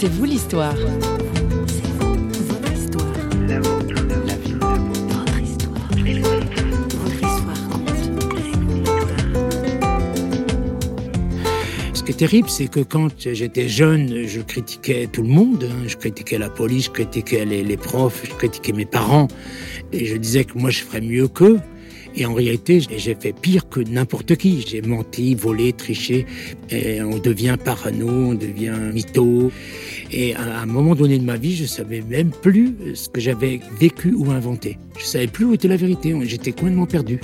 C'est vous l'histoire. Ce qui est terrible, c'est que quand j'étais jeune, je critiquais tout le monde. hein. Je critiquais la police, je critiquais les, les profs, je critiquais mes parents. Et je disais que moi, je ferais mieux qu'eux. Et en réalité, j'ai fait pire que n'importe qui. J'ai menti, volé, triché. Et on devient parano, on devient mytho. Et à un moment donné de ma vie, je savais même plus ce que j'avais vécu ou inventé. Je savais plus où était la vérité. J'étais complètement perdu.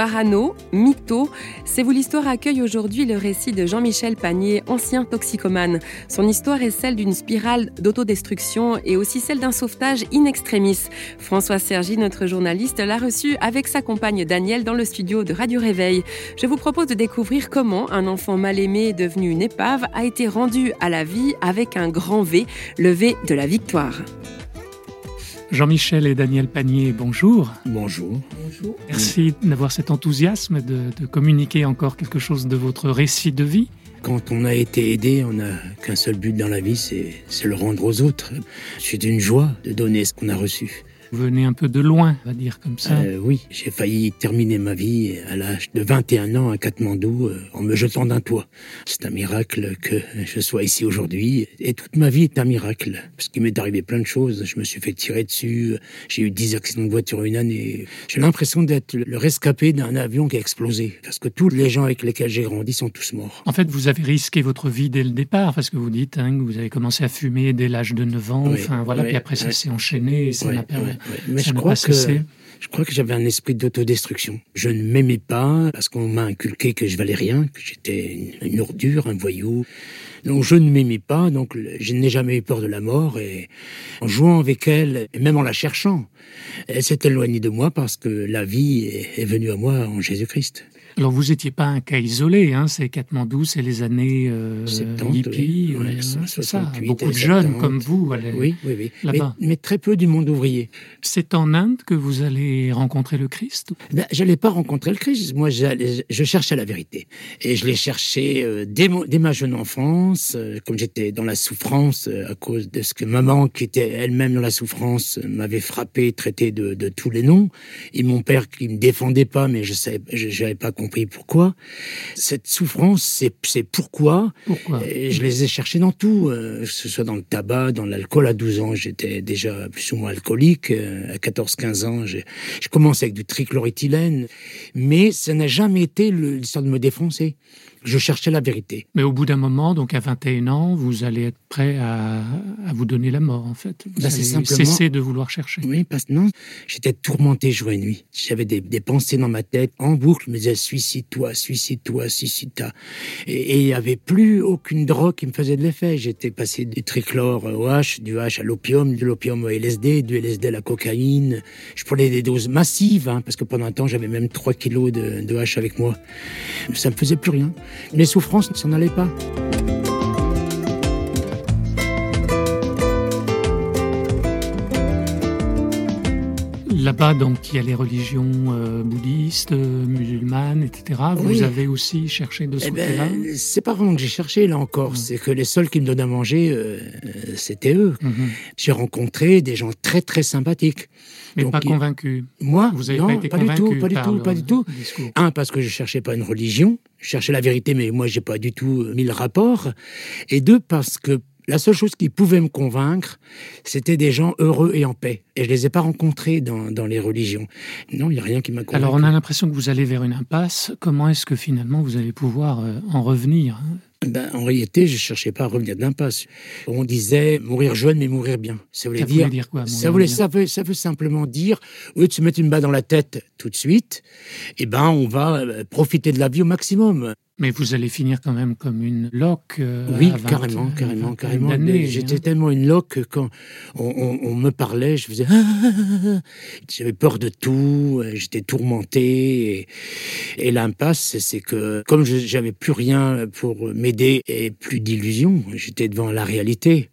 Parano, mytho, C'est vous l'histoire accueille aujourd'hui le récit de Jean-Michel Panier, ancien toxicomane. Son histoire est celle d'une spirale d'autodestruction et aussi celle d'un sauvetage in extremis. François Sergi, notre journaliste, l'a reçu avec sa compagne Danielle dans le studio de Radio Réveil. Je vous propose de découvrir comment un enfant mal aimé devenu une épave a été rendu à la vie avec un grand V, le V de la victoire. Jean-Michel et Daniel Panier, bonjour. Bonjour. Merci d'avoir cet enthousiasme de, de communiquer encore quelque chose de votre récit de vie. Quand on a été aidé, on n'a qu'un seul but dans la vie, c'est c'est le rendre aux autres. C'est une joie de donner ce qu'on a reçu. Vous venez un peu de loin, on va dire comme ça. Euh, oui, j'ai failli terminer ma vie à l'âge de 21 ans à Katmandou euh, en me jetant d'un toit. C'est un miracle que je sois ici aujourd'hui. Et toute ma vie est un miracle. Parce qu'il m'est arrivé plein de choses. Je me suis fait tirer dessus. J'ai eu 10 accidents de voiture une année. J'ai l'impression d'être le rescapé d'un avion qui a explosé. Parce que tous les gens avec lesquels j'ai grandi sont tous morts. En fait, vous avez risqué votre vie dès le départ, parce que vous dites hein, que vous avez commencé à fumer dès l'âge de 9 ans. Oui, enfin, voilà. oui, puis après, ça oui. s'est enchaîné et ça n'a pas, Mais je crois pas cessé. que je crois que j'avais un esprit d'autodestruction. Je ne m'aimais pas parce qu'on m'a inculqué que je valais rien, que j'étais une, ordure, un voyou. Donc je ne m'aimais pas, donc je n'ai jamais eu peur de la mort et en jouant avec elle et même en la cherchant, elle s'est éloignée de moi parce que la vie est, est venue à moi en Jésus-Christ. Alors, vous n'étiez pas un cas isolé, hein, c'est Katmandou, c'est les années euh, 70, hippies, oui. ouais, Ouais, hein, c'est 68 ça. Beaucoup de jeunes 70. comme vous. Oui, oui, oui. Mais, Là-bas. mais très peu du monde ouvrier. C'est en Inde que vous allez rencontrer le Christ Ben, je n'allais pas rencontrer le Christ. Moi, je cherchais la vérité. Et je l'ai cherché euh, dès, mon- dès ma jeune enfance, euh, comme j'étais dans la souffrance euh, à cause de ce que maman, qui était elle-même dans la souffrance, euh, m'avait frappé, traité de, de tous les noms. Et mon père qui me défendait pas, mais je savais, je n'avais pas compris pourquoi? Cette souffrance, c'est pourquoi? Pourquoi? Et je les ai cherchés dans tout, euh, que ce soit dans le tabac, dans l'alcool. À 12 ans, j'étais déjà plus ou moins alcoolique. Euh, à 14-15 ans, j'ai je commence avec du trichloroéthylène. Mais ça n'a jamais été le- l'histoire de me défoncer. Je cherchais la vérité. Mais au bout d'un moment, donc à 21 ans, vous allez être prêt à, à vous donner la mort, en fait. Vous Bah, allez simplement- cesser de vouloir chercher. Oui, parce que non, j'étais tourmenté jour et nuit. J'avais des, des pensées dans ma tête en boucle. Je me disais suicide-toi, suicide-toi, suicide-toi. Et et il n'y avait plus aucune drogue qui me faisait de l'effet. J'étais passé du trichlore au H, du H à l'opium, de l'opium au LSD, du LSD à la cocaïne. Je prenais des doses massives, hein, parce que pendant un temps, j'avais même 3 kilos de, de H avec moi. Ça me faisait plus rien. Mes souffrances ne s'en allaient pas. Là-bas, donc, il y a les religions euh, bouddhistes, euh, musulmanes, etc. Vous Oui. avez aussi cherché de ce Eh côté-là? ben, c'est pas vraiment que j'ai cherché là encore. C'est que les seuls qui me donnaient à manger, euh, euh, c'était eux. Mhm. J'ai rencontré des gens très très sympathiques. Mais Donc, pas convaincu. Moi, Vous non, pas été du tout, pas du tout, pas du tout. discours. Un, parce que je cherchais pas une religion, je cherchais la vérité, mais moi j'ai pas du tout mis le rapport. Et deux, parce que la seule chose qui pouvait me convaincre, c'était des gens heureux et en paix. Et je les ai pas rencontrés dans, dans les religions. Non, il y a rien qui m'a convaincu. Alors, on a l'impression que vous allez vers une impasse. Comment est-ce que finalement vous allez pouvoir euh, en revenir hein? Ben, en réalité, je cherchais pas à revenir d'impasse. On disait mourir jeune, mais mourir bien. Ça voulait Ça dire, voulait dire quoi, ça, voulait, ça, veut, ça veut simplement dire, au lieu de se mettre une balle dans la tête tout de suite, eh ben, on va euh, profiter de la vie au maximum. Mais vous allez finir quand même comme une loque. euh, Oui, à 20, carrément, euh, carrément, carrément. d'années, J'étais hein. tellement une loque que quand on, on- on me parlait, je faisais. J'avais peur de tout, euh, j'étais tourmenté. Et, et l'impasse, c'est- que comme je j'avais plus rien pour m'aider et plus d'illusions, j'étais devant la réalité.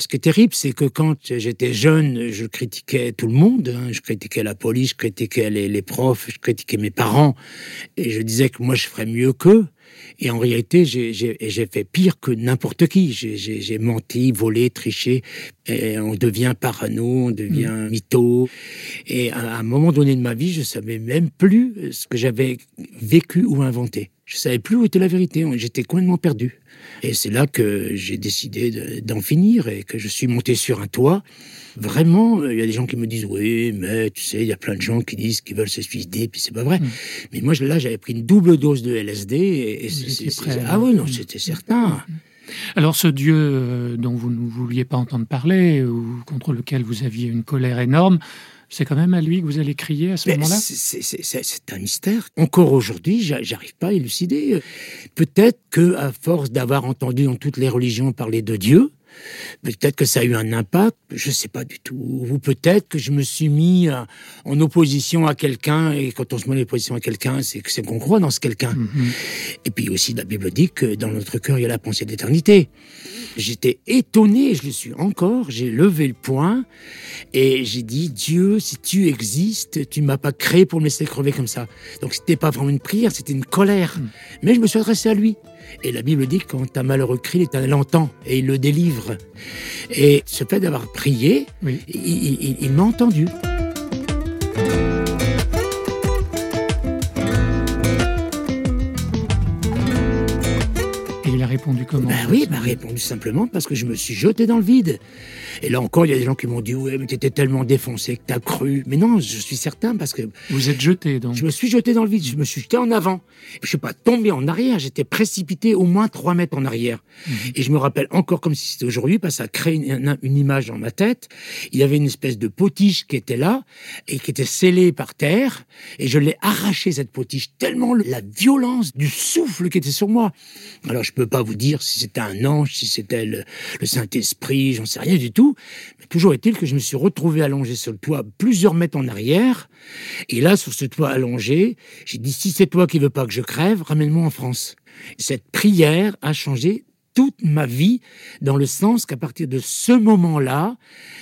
Ce qui est terrible, c'est que quand j'étais jeune, je critiquais tout le monde. hein. Je critiquais la police, je critiquais les, les profs, je critiquais mes parents. Et je disais que moi, je ferais mieux qu'eux. Et en réalité, j'ai fait pire que n'importe qui. J'ai menti, volé, triché. Et on devient parano, on devient mmh. mytho. Et à un moment donné de ma vie, je savais même plus ce que j'avais vécu ou inventé. Je savais plus où était la vérité. J'étais complètement perdu. Et c'est là que j'ai décidé d'en finir et que je suis monté sur un toit. Vraiment, il y a des gens qui me disent oui, mais tu sais, il y a plein de gens qui disent qu'ils veulent se suicider, puis c'est pas vrai. Hmm. Mais moi, là, j'avais pris une double dose de LSD et, ah oui, non, c'était certain. Hmm. Alors ce Dieu euh, dont vous ne vouliez pas entendre parler ou contre lequel vous aviez une colère énorme, c'est quand même à lui que vous allez crier à ce moment-là C'est un mystère. Encore aujourd'hui, j'arrive pas à élucider. Peut-être que, à force d'avoir entendu dans toutes les religions parler de Dieu, Peut-être que ça a eu un impact, je ne sais pas du tout. Ou peut-être que je me suis mis euh, en opposition à quelqu'un, et quand on se met en opposition à quelqu'un, c'est qu'on croit dans ce quelqu'un. Mhm. Et puis aussi, la Bible dit que dans notre cœur, il y a la pensée d'éternité. J'étais étonné, je le suis encore, j'ai levé le poing et j'ai dit, Dieu, si tu existes, tu ne m'as pas créé pour me laisser crever comme ça. Donc c'était pas vraiment une prière, c'était une colère. Mhm. Mais je me suis adressé à lui. Et la Bible dit que quand un malheureux crie, l'Éternel entend et il le délivre. Et ce fait d'avoir prié, il m'a entendu. Répondu comment Ben oui, m'a répondu simplement parce que je me suis jeté dans le vide. Et là encore, il y a des gens qui m'ont dit ouais, mais t'étais tellement défoncé que t'as cru. Mais non, je suis certain parce que vous êtes jeté donc. Je me suis jeté dans le vide. Je me suis jeté en avant. Je suis pas tombé en arrière. J'étais précipité au moins trois mètres en arrière. Mhm. Et je me rappelle encore comme si c'était aujourd'hui parce que ça crée une, une, image dans ma tête. Il y avait une espèce de potiche qui était là et qui était scellée par terre. Et je l'ai arraché cette potiche tellement la violence du souffle qui était sur moi. Alors je peux pas vous dire si c'était un ange, si c'était le, Saint-Esprit, j'en sais rien du tout. Mais toujours est-il que je me suis retrouvé allongé sur le toit plusieurs mètres en arrière. Et là, sur ce toit allongé, j'ai dit, si c'est toi qui veux pas que je crève, ramène-moi en France. Cette prière a changé toute ma vie, dans le sens qu'à partir de ce moment-là,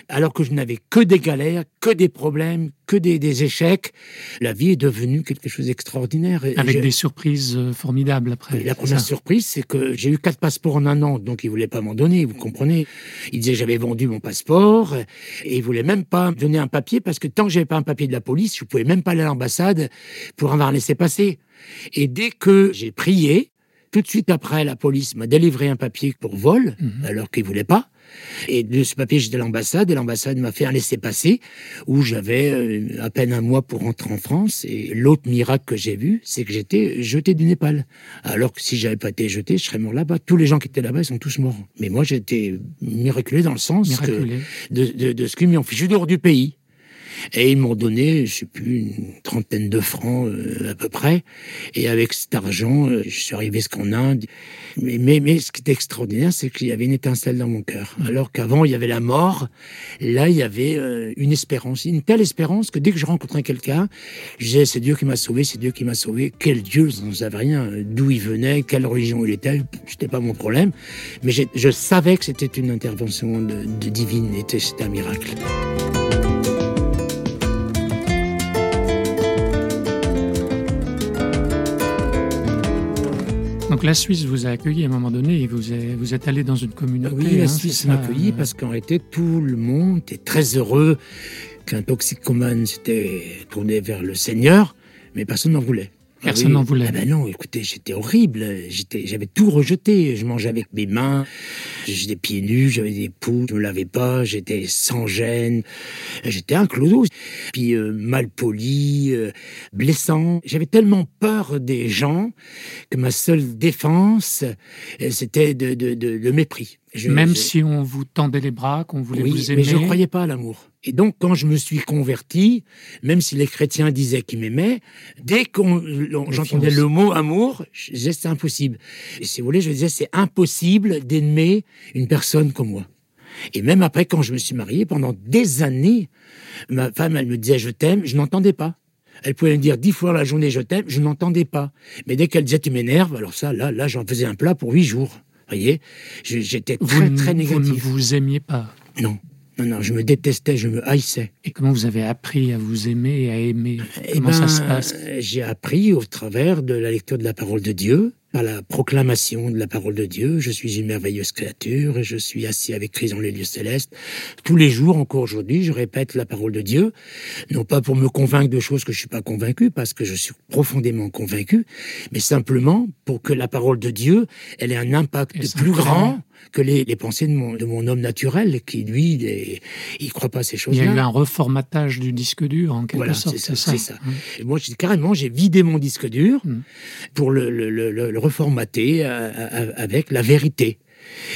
alors que je n'avais que des galères, que des problèmes, que des, échecs, la vie est devenue quelque chose d'extraordinaire. Avec des surprises euh, formidables après. la première surprise, c'est que j'ai eu quatre passeports en un an, donc ils voulaient pas m'en donner, vous comprenez. Ils disaient j'avais vendu mon passeport, et ils voulaient même pas me donner un papier, parce que tant que j'avais pas un papier de la police, je pouvais même pas aller à l'ambassade pour avoir laissé passer. Et dès que j'ai prié, tout de suite après, la police m'a délivré un papier pour vol, mhm. alors qu'il voulait pas. Et de ce papier, j'étais à l'ambassade, et l'ambassade m'a fait un laisser-passer, où j'avais euh, à peine un mois pour rentrer en France. Et l'autre miracle que j'ai vu, c'est que j'étais jeté du Népal. Alors que si j'avais pas été jeté, je serais mort là-bas. Tous les gens qui étaient là-bas, ils sont tous morts. Mais moi, j'étais miraculé dans le sens de, de, ce qu'ils m'ont fait. Je dehors du pays. Et ils m'ont donné, je sais plus, une trentaine de francs euh, à peu près. Et avec cet argent, euh, je suis arrivé jusqu'en Inde. Mais, mais, mais, ce qui est extraordinaire, c'est qu'il y avait une étincelle dans mon cœur. Alors qu'avant, il y avait la mort. Là, il y avait euh, une espérance, une telle espérance que dès que je rencontrais quelqu'un, je disais, c'est Dieu qui m'a sauvé, c'est Dieu qui m'a sauvé. Quel Dieu, je n'en savais rien. D'où il venait, quelle religion il était, c'était pas mon problème. Mais je savais que c'était une intervention de, de divine, c'était un miracle. La Suisse vous a accueilli à un moment donné et vous, vous êtes allé dans une communauté. Oui, la hein, Suisse m'a accueilli parce qu'en réalité, tout le monde était très heureux qu'un toxicomane s'était tourné vers le Seigneur, mais personne n'en voulait. Personne n'en voulait. Ah ben non, écoutez, j'étais horrible. J'étais, j'avais tout rejeté. Je mangeais avec mes mains. J'étais pieds nus, j'avais des poux, je me lavais pas, j'étais sans gêne. J'étais un clodo. Puis euh, mal poli, euh, blessant. J'avais tellement peur des gens que ma seule défense, euh, c'était de, de, de, de mépris. Même si on vous tendait les bras, qu'on voulait vous aimer. Mais je ne croyais pas à l'amour. Et donc, quand je me suis converti, même si les chrétiens disaient qu'ils m'aimaient, dès qu'on j'entendais le mot amour, je disais c'est impossible. Et si vous voulez, je disais c'est impossible d'aimer une personne comme moi. Et même après, quand je me suis marié, pendant des années, ma femme, elle me disait je t'aime, je n'entendais pas. Elle pouvait me dire dix fois la journée je t'aime, je n'entendais pas. Mais dès qu'elle disait tu m'énerves, alors ça, là, là, j'en faisais un plat pour huit jours voyez? J'étais très, très négatif. Vous ne vous aimiez pas? Non. Non, non, je me détestais, je me haïssais. Et comment vous avez appris à vous aimer et à aimer? Eh Comment ça se ben, passe? J'ai appris au travers de la lecture de la parole de Dieu. par la proclamation de la parole de Dieu. Je suis une merveilleuse créature et je suis assis avec Christ dans les lieux célestes. Tous les jours, encore aujourd'hui, je répète la parole de Dieu, non pas pour me convaincre de choses que je suis pas convaincu, parce que je suis profondément convaincu, mais simplement pour que la parole de Dieu, elle ait un impact plus grand que les, pensées de mon, de mon, homme naturel, qui lui, il, il croit pas à ces choses-là. Il y a eu un reformatage du disque dur, en quelque voilà, sorte. c'est ça. ça. Mmh. Et moi, carrément, j'ai vidé mon disque dur mmh. pour le, le, le, le reformater euh, euh, avec la vérité.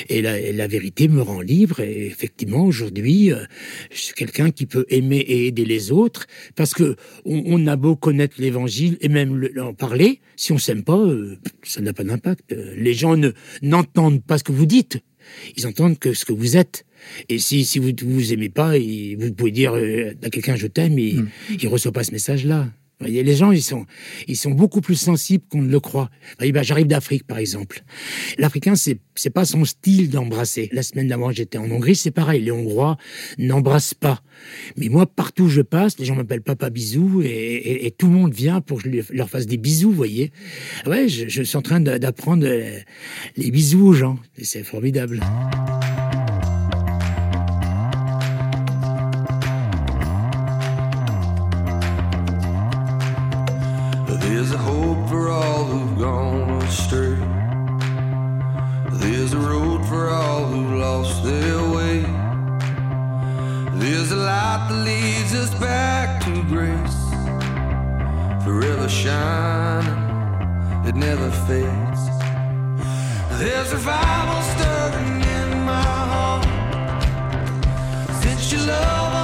Et la, vérité me rend libre. Et effectivement, aujourd'hui, euh, je suis quelqu'un qui peut aimer et aider les autres parce que on, a beau connaître l'Évangile et même en parler, si on s'aime pas, euh, ça n'a pas d'impact. Les gens ne n'entendent pas ce que vous dites. Ils entendent que ce que vous êtes. Et si, si vous vous aimez pas, vous pouvez dire euh, à quelqu'un je t'aime, il, mm. il reçoit pas ce message-là. Voyez, les gens, ils sont, ils sont beaucoup plus sensibles qu'on ne le croit. Bah, j'arrive d'Afrique, par exemple. L'Africain, c'est, c'est pas son style d'embrasser. La semaine d'avant, j'étais en Hongrie, c'est pareil. Les Hongrois n'embrassent pas. Mais moi, partout où je passe, les gens m'appellent Papa Bisou et, tout le monde vient pour que je leur fasse des bisous, voyez. Ouais, je, je suis en train d'apprendre les bisous aux gens. C'est formidable. Back to grace. Forever shining, it never fades. There's revival stirring in my heart. Since your love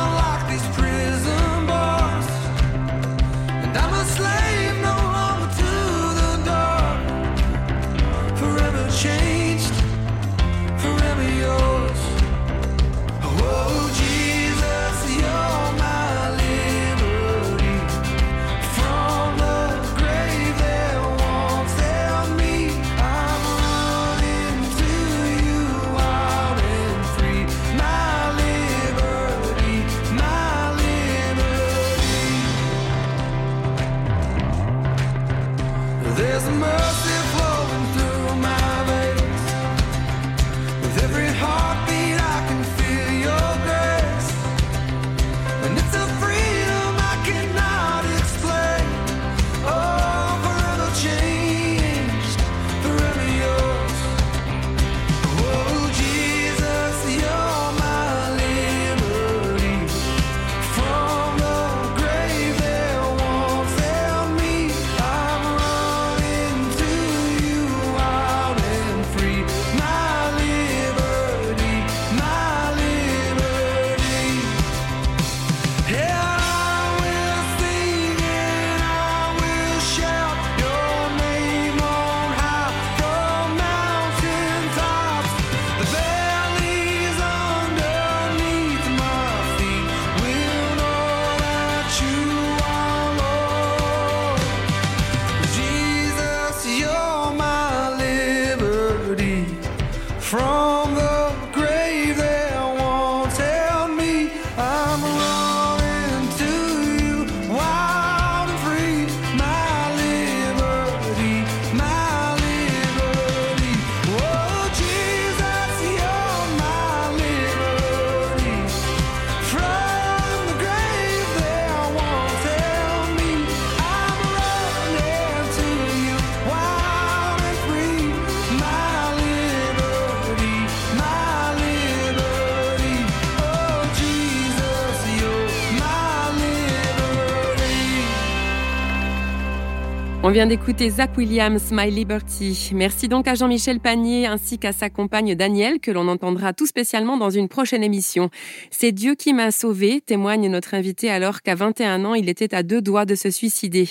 On vient d'écouter Zach Williams, My Liberty. Merci donc à Jean-Michel Panier ainsi qu'à sa compagne Danielle que l'on entendra tout spécialement dans une prochaine émission. C'est Dieu qui m'a sauvé, témoigne notre invité alors qu'à 21 ans, il était à deux doigts de se suicider.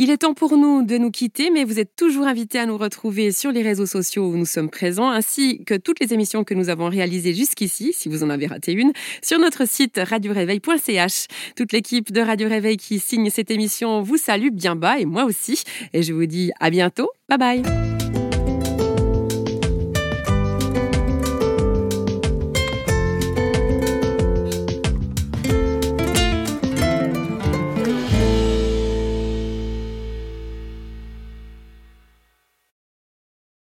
Il est temps pour nous de nous quitter, mais vous êtes toujours invités à nous retrouver sur les réseaux sociaux où nous sommes présents, ainsi que toutes les émissions que nous avons réalisées jusqu'ici, si vous en avez raté une, sur notre site radioréveil.ch. Toute l'équipe de Radio Réveil qui signe cette émission vous salue bien bas et moi aussi. Et je vous dis à bientôt. Bye bye.